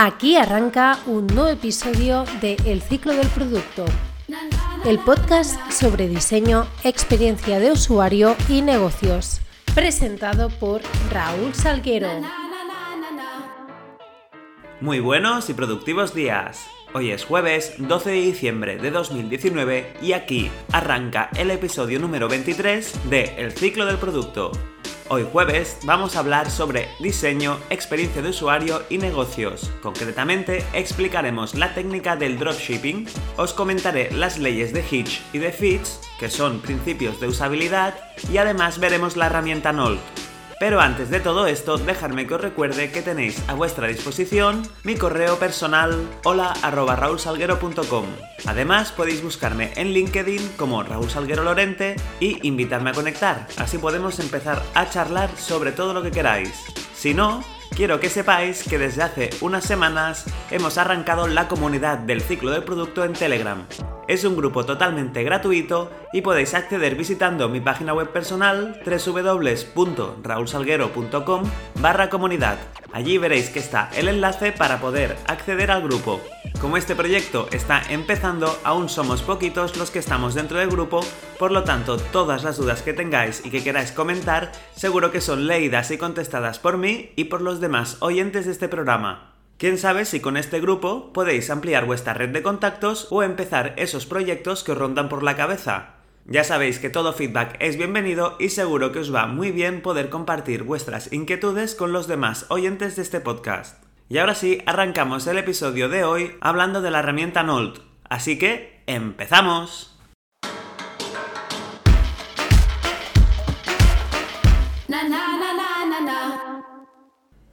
Aquí arranca un nuevo episodio de El ciclo del producto, el podcast sobre diseño, experiencia de usuario y negocios, presentado por Raúl Salguero. Muy buenos y productivos días. Hoy es jueves 12 de diciembre de 2019 y aquí arranca el episodio número 23 de El ciclo del producto. Hoy jueves vamos a hablar sobre diseño, experiencia de usuario y negocios. Concretamente explicaremos la técnica del dropshipping, os comentaré las leyes de Hitch y de Fitch, que son principios de usabilidad, y además veremos la herramienta Nolt, pero antes de todo esto, dejadme que os recuerde que tenéis a vuestra disposición mi correo personal hola.raulsalguero.com. Además, podéis buscarme en LinkedIn como Raúl Salguero Lorente y invitarme a conectar, así podemos empezar a charlar sobre todo lo que queráis. Si no, quiero que sepáis que desde hace unas semanas hemos arrancado la comunidad del ciclo del producto en Telegram. Es un grupo totalmente gratuito y podéis acceder visitando mi página web personal www.raulsalguero.com barra comunidad. Allí veréis que está el enlace para poder acceder al grupo. Como este proyecto está empezando, aún somos poquitos los que estamos dentro del grupo, por lo tanto todas las dudas que tengáis y que queráis comentar seguro que son leídas y contestadas por mí y por los demás oyentes de este programa. Quién sabe si con este grupo podéis ampliar vuestra red de contactos o empezar esos proyectos que os rondan por la cabeza. Ya sabéis que todo feedback es bienvenido y seguro que os va muy bien poder compartir vuestras inquietudes con los demás oyentes de este podcast. Y ahora sí, arrancamos el episodio de hoy hablando de la herramienta Nolt. Así que, ¡empezamos!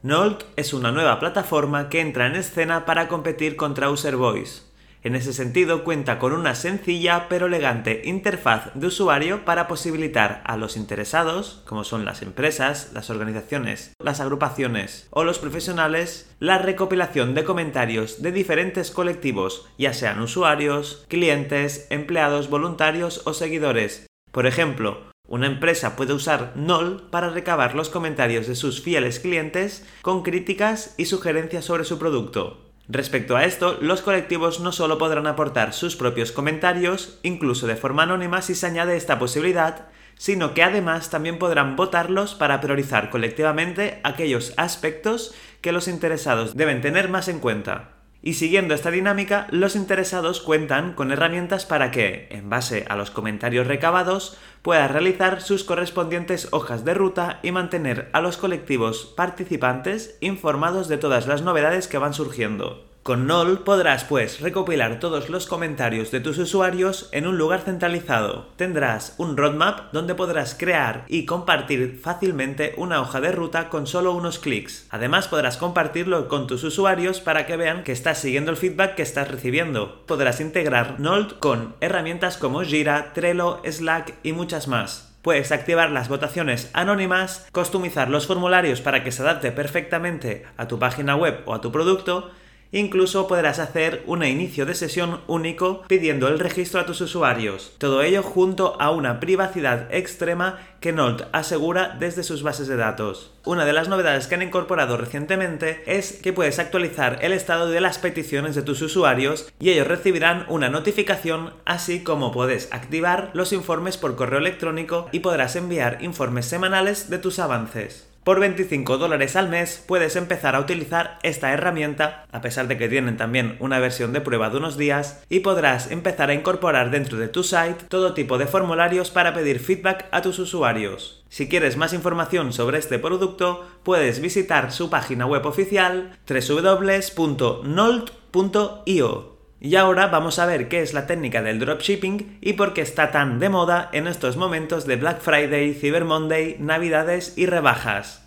Nolt es una nueva plataforma que entra en escena para competir contra User Voice. En ese sentido cuenta con una sencilla pero elegante interfaz de usuario para posibilitar a los interesados, como son las empresas, las organizaciones, las agrupaciones o los profesionales, la recopilación de comentarios de diferentes colectivos, ya sean usuarios, clientes, empleados, voluntarios o seguidores. Por ejemplo, una empresa puede usar NOL para recabar los comentarios de sus fieles clientes con críticas y sugerencias sobre su producto. Respecto a esto, los colectivos no solo podrán aportar sus propios comentarios, incluso de forma anónima si se añade esta posibilidad, sino que además también podrán votarlos para priorizar colectivamente aquellos aspectos que los interesados deben tener más en cuenta. Y siguiendo esta dinámica, los interesados cuentan con herramientas para que, en base a los comentarios recabados, pueda realizar sus correspondientes hojas de ruta y mantener a los colectivos participantes informados de todas las novedades que van surgiendo. Con NOL podrás pues recopilar todos los comentarios de tus usuarios en un lugar centralizado. Tendrás un roadmap donde podrás crear y compartir fácilmente una hoja de ruta con solo unos clics. Además podrás compartirlo con tus usuarios para que vean que estás siguiendo el feedback que estás recibiendo. Podrás integrar NOL con herramientas como Jira, Trello, Slack y muchas más. Puedes activar las votaciones anónimas, customizar los formularios para que se adapte perfectamente a tu página web o a tu producto Incluso podrás hacer un inicio de sesión único pidiendo el registro a tus usuarios. Todo ello junto a una privacidad extrema que Nolt asegura desde sus bases de datos. Una de las novedades que han incorporado recientemente es que puedes actualizar el estado de las peticiones de tus usuarios y ellos recibirán una notificación así como puedes activar los informes por correo electrónico y podrás enviar informes semanales de tus avances. Por 25 dólares al mes puedes empezar a utilizar esta herramienta, a pesar de que tienen también una versión de prueba de unos días, y podrás empezar a incorporar dentro de tu site todo tipo de formularios para pedir feedback a tus usuarios. Si quieres más información sobre este producto, puedes visitar su página web oficial www.nolt.io. Y ahora vamos a ver qué es la técnica del dropshipping y por qué está tan de moda en estos momentos de Black Friday, Cyber Monday, Navidades y rebajas.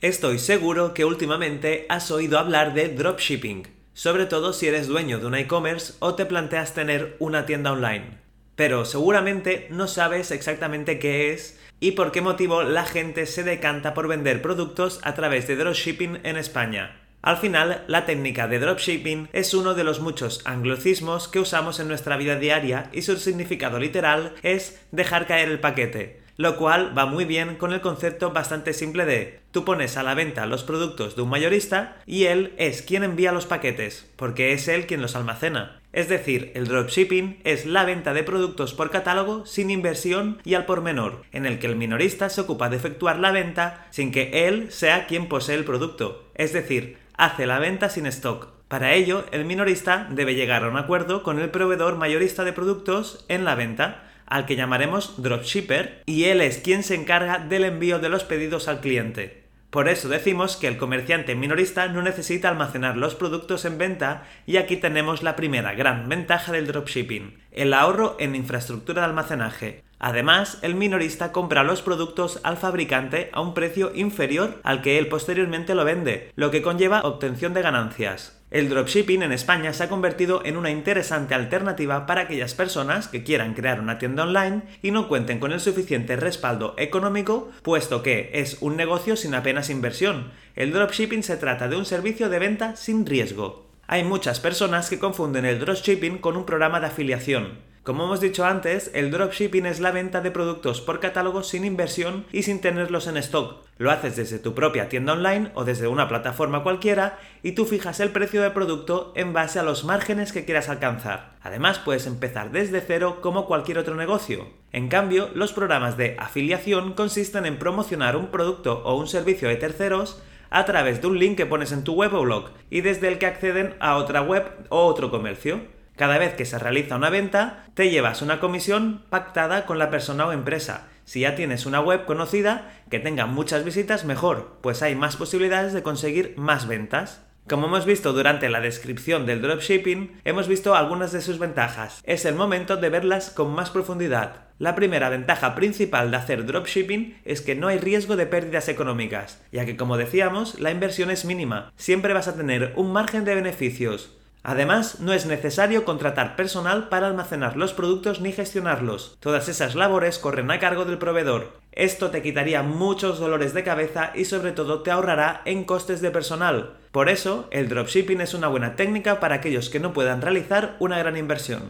Estoy seguro que últimamente has oído hablar de dropshipping, sobre todo si eres dueño de un e-commerce o te planteas tener una tienda online. Pero seguramente no sabes exactamente qué es y por qué motivo la gente se decanta por vender productos a través de dropshipping en España. Al final, la técnica de dropshipping es uno de los muchos anglicismos que usamos en nuestra vida diaria y su significado literal es dejar caer el paquete. Lo cual va muy bien con el concepto bastante simple de tú pones a la venta los productos de un mayorista y él es quien envía los paquetes, porque es él quien los almacena. Es decir, el dropshipping es la venta de productos por catálogo sin inversión y al por menor, en el que el minorista se ocupa de efectuar la venta sin que él sea quien posee el producto, es decir, hace la venta sin stock. Para ello, el minorista debe llegar a un acuerdo con el proveedor mayorista de productos en la venta, al que llamaremos dropshipper, y él es quien se encarga del envío de los pedidos al cliente. Por eso decimos que el comerciante minorista no necesita almacenar los productos en venta y aquí tenemos la primera gran ventaja del dropshipping, el ahorro en infraestructura de almacenaje. Además, el minorista compra los productos al fabricante a un precio inferior al que él posteriormente lo vende, lo que conlleva obtención de ganancias. El dropshipping en España se ha convertido en una interesante alternativa para aquellas personas que quieran crear una tienda online y no cuenten con el suficiente respaldo económico, puesto que es un negocio sin apenas inversión. El dropshipping se trata de un servicio de venta sin riesgo. Hay muchas personas que confunden el dropshipping con un programa de afiliación. Como hemos dicho antes, el dropshipping es la venta de productos por catálogo sin inversión y sin tenerlos en stock. Lo haces desde tu propia tienda online o desde una plataforma cualquiera y tú fijas el precio del producto en base a los márgenes que quieras alcanzar. Además, puedes empezar desde cero como cualquier otro negocio. En cambio, los programas de afiliación consisten en promocionar un producto o un servicio de terceros a través de un link que pones en tu web o blog y desde el que acceden a otra web o otro comercio. Cada vez que se realiza una venta, te llevas una comisión pactada con la persona o empresa. Si ya tienes una web conocida, que tenga muchas visitas, mejor, pues hay más posibilidades de conseguir más ventas. Como hemos visto durante la descripción del dropshipping, hemos visto algunas de sus ventajas. Es el momento de verlas con más profundidad. La primera ventaja principal de hacer dropshipping es que no hay riesgo de pérdidas económicas, ya que como decíamos, la inversión es mínima. Siempre vas a tener un margen de beneficios. Además, no es necesario contratar personal para almacenar los productos ni gestionarlos. Todas esas labores corren a cargo del proveedor. Esto te quitaría muchos dolores de cabeza y sobre todo te ahorrará en costes de personal. Por eso, el dropshipping es una buena técnica para aquellos que no puedan realizar una gran inversión.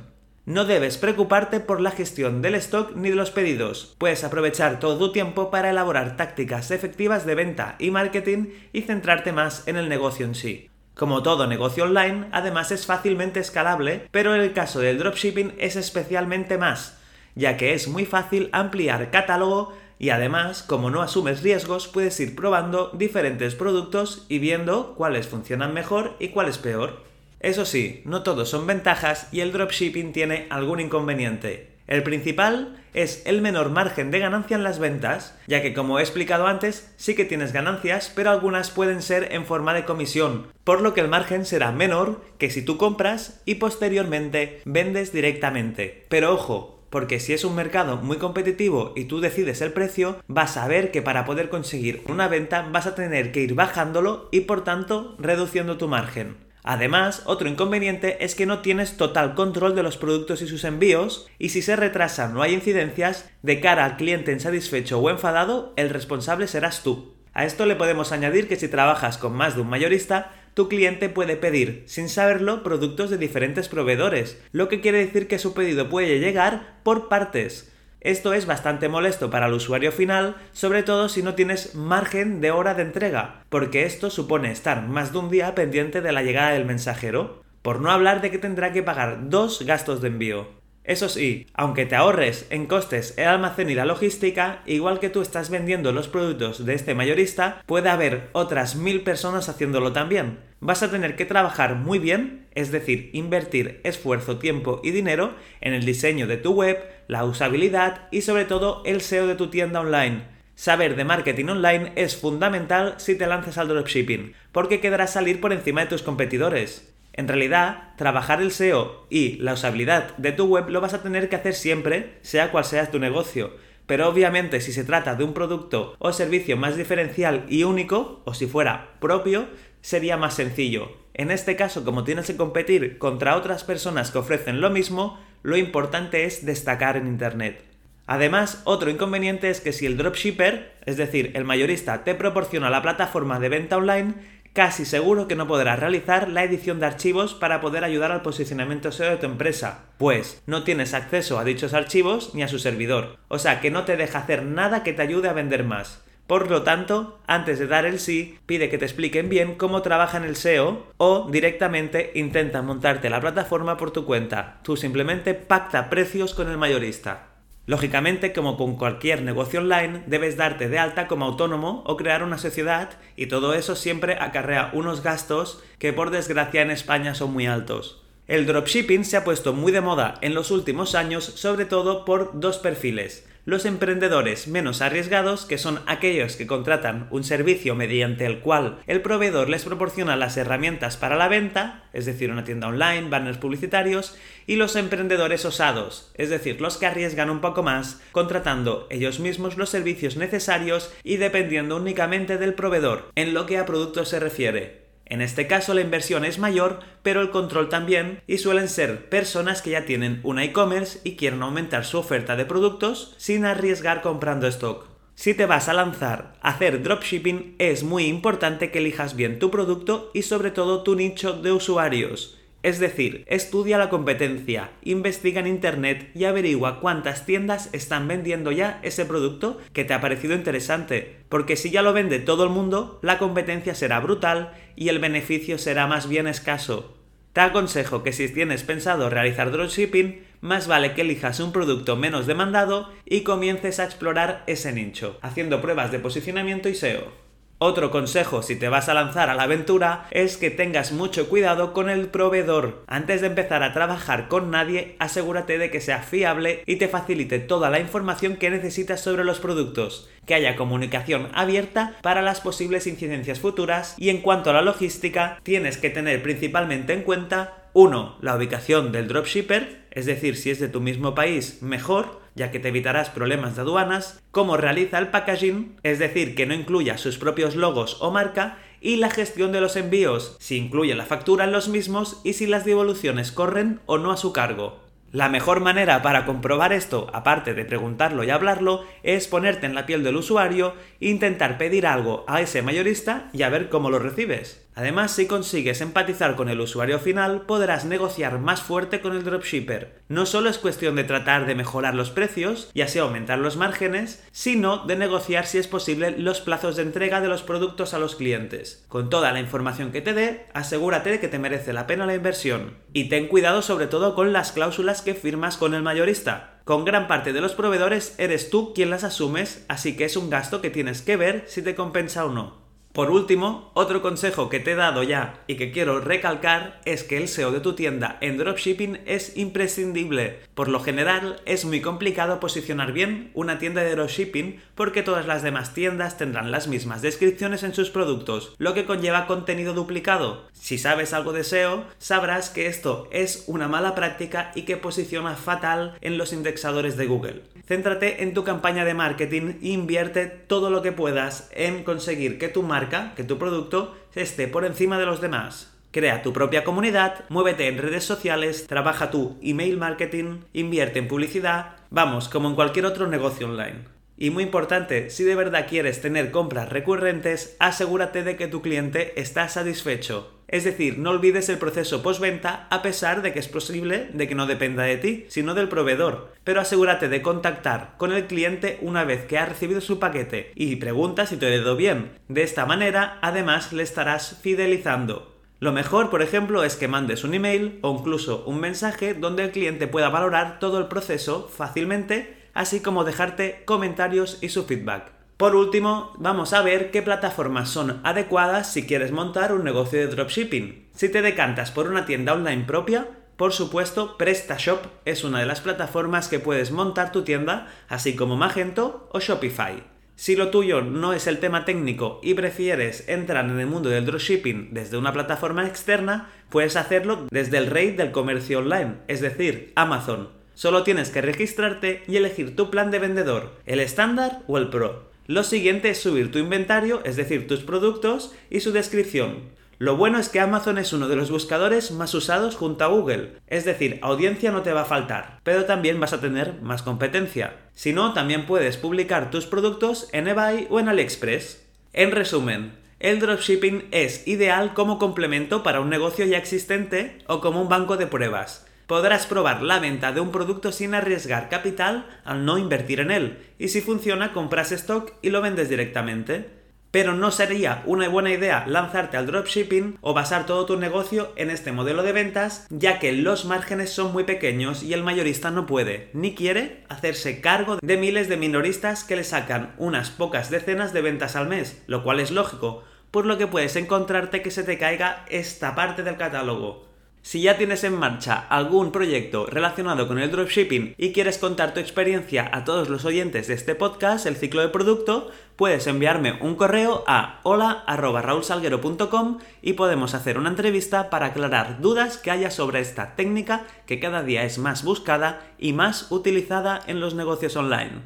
No debes preocuparte por la gestión del stock ni de los pedidos. Puedes aprovechar todo tu tiempo para elaborar tácticas efectivas de venta y marketing y centrarte más en el negocio en sí. Como todo negocio online, además es fácilmente escalable, pero en el caso del dropshipping es especialmente más, ya que es muy fácil ampliar catálogo y además, como no asumes riesgos, puedes ir probando diferentes productos y viendo cuáles funcionan mejor y cuáles peor. Eso sí, no todos son ventajas y el dropshipping tiene algún inconveniente. El principal es el menor margen de ganancia en las ventas, ya que como he explicado antes, sí que tienes ganancias, pero algunas pueden ser en forma de comisión, por lo que el margen será menor que si tú compras y posteriormente vendes directamente. Pero ojo, porque si es un mercado muy competitivo y tú decides el precio, vas a ver que para poder conseguir una venta vas a tener que ir bajándolo y por tanto reduciendo tu margen. Además, otro inconveniente es que no tienes total control de los productos y sus envíos, y si se retrasan o hay incidencias, de cara al cliente insatisfecho o enfadado, el responsable serás tú. A esto le podemos añadir que si trabajas con más de un mayorista, tu cliente puede pedir, sin saberlo, productos de diferentes proveedores, lo que quiere decir que su pedido puede llegar por partes. Esto es bastante molesto para el usuario final, sobre todo si no tienes margen de hora de entrega, porque esto supone estar más de un día pendiente de la llegada del mensajero, por no hablar de que tendrá que pagar dos gastos de envío. Eso sí, aunque te ahorres en costes el almacén y la logística, igual que tú estás vendiendo los productos de este mayorista, puede haber otras mil personas haciéndolo también. Vas a tener que trabajar muy bien, es decir, invertir esfuerzo, tiempo y dinero en el diseño de tu web, la usabilidad y sobre todo el SEO de tu tienda online. Saber de marketing online es fundamental si te lanzas al dropshipping, porque quedarás salir por encima de tus competidores. En realidad, trabajar el SEO y la usabilidad de tu web lo vas a tener que hacer siempre, sea cual sea tu negocio. Pero obviamente si se trata de un producto o servicio más diferencial y único, o si fuera propio, sería más sencillo. En este caso, como tienes que competir contra otras personas que ofrecen lo mismo, lo importante es destacar en Internet. Además, otro inconveniente es que si el dropshipper, es decir, el mayorista, te proporciona la plataforma de venta online, casi seguro que no podrás realizar la edición de archivos para poder ayudar al posicionamiento SEO de tu empresa, pues no tienes acceso a dichos archivos ni a su servidor, o sea que no te deja hacer nada que te ayude a vender más. Por lo tanto, antes de dar el sí, pide que te expliquen bien cómo trabaja en el SEO o directamente intenta montarte la plataforma por tu cuenta. Tú simplemente pacta precios con el mayorista. Lógicamente, como con cualquier negocio online, debes darte de alta como autónomo o crear una sociedad y todo eso siempre acarrea unos gastos que por desgracia en España son muy altos. El dropshipping se ha puesto muy de moda en los últimos años, sobre todo por dos perfiles los emprendedores menos arriesgados, que son aquellos que contratan un servicio mediante el cual el proveedor les proporciona las herramientas para la venta, es decir, una tienda online, banners publicitarios, y los emprendedores osados, es decir, los que arriesgan un poco más, contratando ellos mismos los servicios necesarios y dependiendo únicamente del proveedor en lo que a productos se refiere. En este caso la inversión es mayor, pero el control también, y suelen ser personas que ya tienen un e-commerce y quieren aumentar su oferta de productos sin arriesgar comprando stock. Si te vas a lanzar a hacer dropshipping, es muy importante que elijas bien tu producto y sobre todo tu nicho de usuarios. Es decir, estudia la competencia, investiga en Internet y averigua cuántas tiendas están vendiendo ya ese producto que te ha parecido interesante, porque si ya lo vende todo el mundo, la competencia será brutal y el beneficio será más bien escaso. Te aconsejo que si tienes pensado realizar dropshipping, más vale que elijas un producto menos demandado y comiences a explorar ese nicho, haciendo pruebas de posicionamiento y SEO. Otro consejo si te vas a lanzar a la aventura es que tengas mucho cuidado con el proveedor. Antes de empezar a trabajar con nadie, asegúrate de que sea fiable y te facilite toda la información que necesitas sobre los productos, que haya comunicación abierta para las posibles incidencias futuras y en cuanto a la logística, tienes que tener principalmente en cuenta 1. La ubicación del dropshipper, es decir, si es de tu mismo país, mejor ya que te evitarás problemas de aduanas, cómo realiza el packaging, es decir, que no incluya sus propios logos o marca, y la gestión de los envíos, si incluye la factura en los mismos y si las devoluciones corren o no a su cargo. La mejor manera para comprobar esto, aparte de preguntarlo y hablarlo, es ponerte en la piel del usuario, intentar pedir algo a ese mayorista y a ver cómo lo recibes. Además, si consigues empatizar con el usuario final, podrás negociar más fuerte con el dropshipper. No solo es cuestión de tratar de mejorar los precios y así aumentar los márgenes, sino de negociar si es posible los plazos de entrega de los productos a los clientes. Con toda la información que te dé, asegúrate de que te merece la pena la inversión. Y ten cuidado sobre todo con las cláusulas que firmas con el mayorista. Con gran parte de los proveedores eres tú quien las asumes, así que es un gasto que tienes que ver si te compensa o no. Por último, otro consejo que te he dado ya y que quiero recalcar es que el SEO de tu tienda en dropshipping es imprescindible. Por lo general es muy complicado posicionar bien una tienda de dropshipping porque todas las demás tiendas tendrán las mismas descripciones en sus productos, lo que conlleva contenido duplicado. Si sabes algo de SEO, sabrás que esto es una mala práctica y que posiciona fatal en los indexadores de Google. Céntrate en tu campaña de marketing e invierte todo lo que puedas en conseguir que tu marca que tu producto esté por encima de los demás. Crea tu propia comunidad, muévete en redes sociales, trabaja tu email marketing, invierte en publicidad, vamos, como en cualquier otro negocio online. Y muy importante, si de verdad quieres tener compras recurrentes, asegúrate de que tu cliente está satisfecho. Es decir, no olvides el proceso postventa a pesar de que es posible de que no dependa de ti, sino del proveedor. Pero asegúrate de contactar con el cliente una vez que ha recibido su paquete y pregunta si te ha ido bien. De esta manera, además, le estarás fidelizando. Lo mejor, por ejemplo, es que mandes un email o incluso un mensaje donde el cliente pueda valorar todo el proceso fácilmente así como dejarte comentarios y su feedback. Por último, vamos a ver qué plataformas son adecuadas si quieres montar un negocio de dropshipping. Si te decantas por una tienda online propia, por supuesto, PrestaShop es una de las plataformas que puedes montar tu tienda, así como Magento o Shopify. Si lo tuyo no es el tema técnico y prefieres entrar en el mundo del dropshipping desde una plataforma externa, puedes hacerlo desde el rey del comercio online, es decir, Amazon. Solo tienes que registrarte y elegir tu plan de vendedor, el estándar o el pro. Lo siguiente es subir tu inventario, es decir, tus productos y su descripción. Lo bueno es que Amazon es uno de los buscadores más usados junto a Google, es decir, audiencia no te va a faltar, pero también vas a tener más competencia. Si no, también puedes publicar tus productos en eBay o en AliExpress. En resumen, El dropshipping es ideal como complemento para un negocio ya existente o como un banco de pruebas. Podrás probar la venta de un producto sin arriesgar capital al no invertir en él, y si funciona compras stock y lo vendes directamente. Pero no sería una buena idea lanzarte al dropshipping o basar todo tu negocio en este modelo de ventas, ya que los márgenes son muy pequeños y el mayorista no puede ni quiere hacerse cargo de miles de minoristas que le sacan unas pocas decenas de ventas al mes, lo cual es lógico, por lo que puedes encontrarte que se te caiga esta parte del catálogo. Si ya tienes en marcha algún proyecto relacionado con el dropshipping y quieres contar tu experiencia a todos los oyentes de este podcast, el ciclo de producto, puedes enviarme un correo a hola.raulsalguero.com y podemos hacer una entrevista para aclarar dudas que haya sobre esta técnica que cada día es más buscada y más utilizada en los negocios online.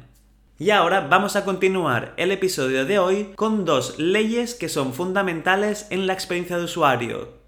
Y ahora vamos a continuar el episodio de hoy con dos leyes que son fundamentales en la experiencia de usuario,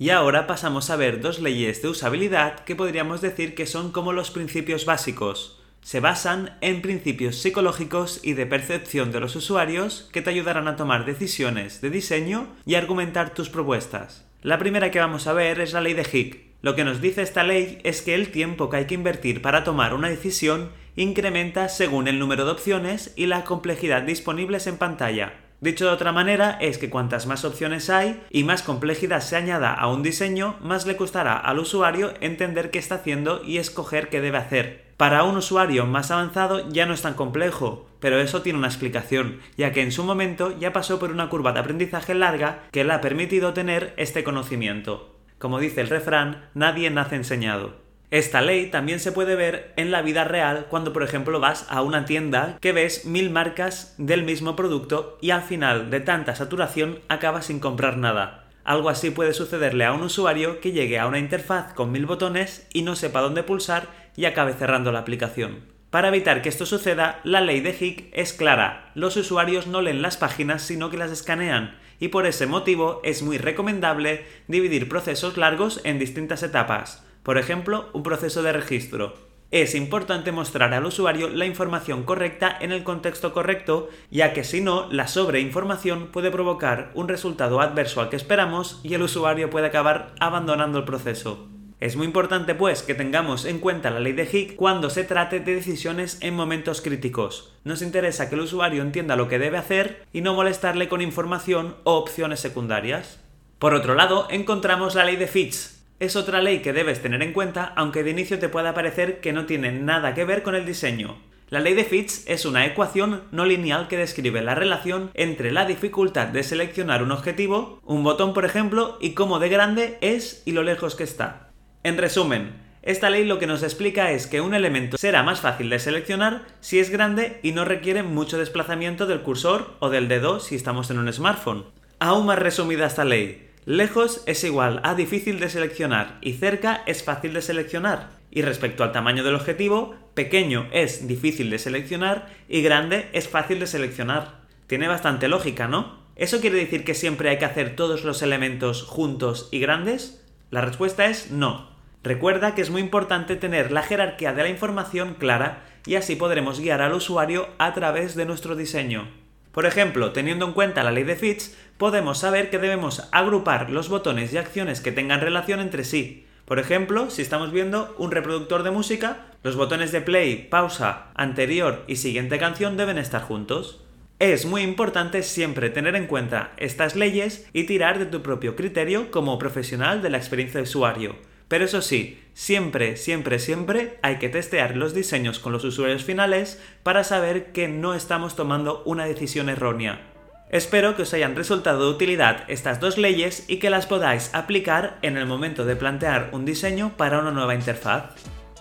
Y ahora pasamos a ver dos leyes de usabilidad que podríamos decir que son como los principios básicos. Se basan en principios psicológicos y de percepción de los usuarios que te ayudarán a tomar decisiones de diseño y argumentar tus propuestas. La primera que vamos a ver es la ley de Hick. Lo que nos dice esta ley es que el tiempo que hay que invertir para tomar una decisión incrementa según el número de opciones y la complejidad disponibles en pantalla. Dicho de otra manera, es que cuantas más opciones hay y más complejidad se añada a un diseño, más le costará al usuario entender qué está haciendo y escoger qué debe hacer. Para un usuario más avanzado ya no es tan complejo, pero eso tiene una explicación, ya que en su momento ya pasó por una curva de aprendizaje larga que le ha permitido tener este conocimiento. Como dice el refrán, nadie nace enseñado. Esta ley también se puede ver en la vida real cuando por ejemplo vas a una tienda que ves mil marcas del mismo producto y al final de tanta saturación acabas sin comprar nada. Algo así puede sucederle a un usuario que llegue a una interfaz con mil botones y no sepa dónde pulsar y acabe cerrando la aplicación. Para evitar que esto suceda, la ley de Hick es clara. Los usuarios no leen las páginas sino que las escanean y por ese motivo es muy recomendable dividir procesos largos en distintas etapas por ejemplo, un proceso de registro. Es importante mostrar al usuario la información correcta en el contexto correcto, ya que si no, la sobreinformación puede provocar un resultado adverso al que esperamos y el usuario puede acabar abandonando el proceso. Es muy importante pues que tengamos en cuenta la ley de Hick cuando se trate de decisiones en momentos críticos. Nos interesa que el usuario entienda lo que debe hacer y no molestarle con información o opciones secundarias. Por otro lado, encontramos la ley de Fitch, es otra ley que debes tener en cuenta, aunque de inicio te pueda parecer que no tiene nada que ver con el diseño. La ley de Fitch es una ecuación no lineal que describe la relación entre la dificultad de seleccionar un objetivo, un botón por ejemplo, y cómo de grande es y lo lejos que está. En resumen, esta ley lo que nos explica es que un elemento será más fácil de seleccionar si es grande y no requiere mucho desplazamiento del cursor o del dedo si estamos en un smartphone. Aún más resumida esta ley, Lejos es igual a difícil de seleccionar y cerca es fácil de seleccionar. Y respecto al tamaño del objetivo, pequeño es difícil de seleccionar y grande es fácil de seleccionar. Tiene bastante lógica, ¿no? ¿Eso quiere decir que siempre hay que hacer todos los elementos juntos y grandes? La respuesta es no. Recuerda que es muy importante tener la jerarquía de la información clara y así podremos guiar al usuario a través de nuestro diseño. Por ejemplo, teniendo en cuenta la ley de Fitch, podemos saber que debemos agrupar los botones y acciones que tengan relación entre sí. Por ejemplo, si estamos viendo un reproductor de música, los botones de play, pausa, anterior y siguiente canción deben estar juntos. Es muy importante siempre tener en cuenta estas leyes y tirar de tu propio criterio como profesional de la experiencia de usuario. Pero eso sí, siempre, siempre, siempre hay que testear los diseños con los usuarios finales para saber que no estamos tomando una decisión errónea. Espero que os hayan resultado de utilidad estas dos leyes y que las podáis aplicar en el momento de plantear un diseño para una nueva interfaz.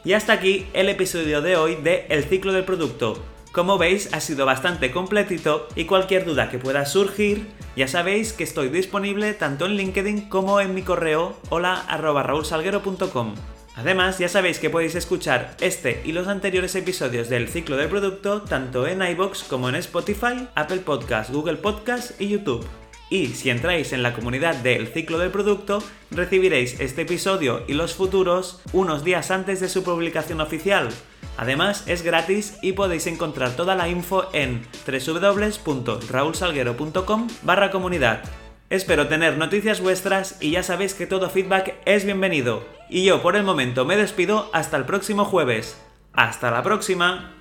Y hasta aquí el episodio de hoy de El ciclo del producto. Como veis ha sido bastante completito y cualquier duda que pueda surgir ya sabéis que estoy disponible tanto en LinkedIn como en mi correo hola Además, ya sabéis que podéis escuchar este y los anteriores episodios del ciclo del producto tanto en iBox como en Spotify, Apple Podcasts, Google Podcasts y YouTube. Y si entráis en la comunidad del ciclo del producto, recibiréis este episodio y los futuros unos días antes de su publicación oficial. Además es gratis y podéis encontrar toda la info en www.raulsalguero.com barra comunidad. Espero tener noticias vuestras y ya sabéis que todo feedback es bienvenido. Y yo por el momento me despido hasta el próximo jueves. ¡Hasta la próxima!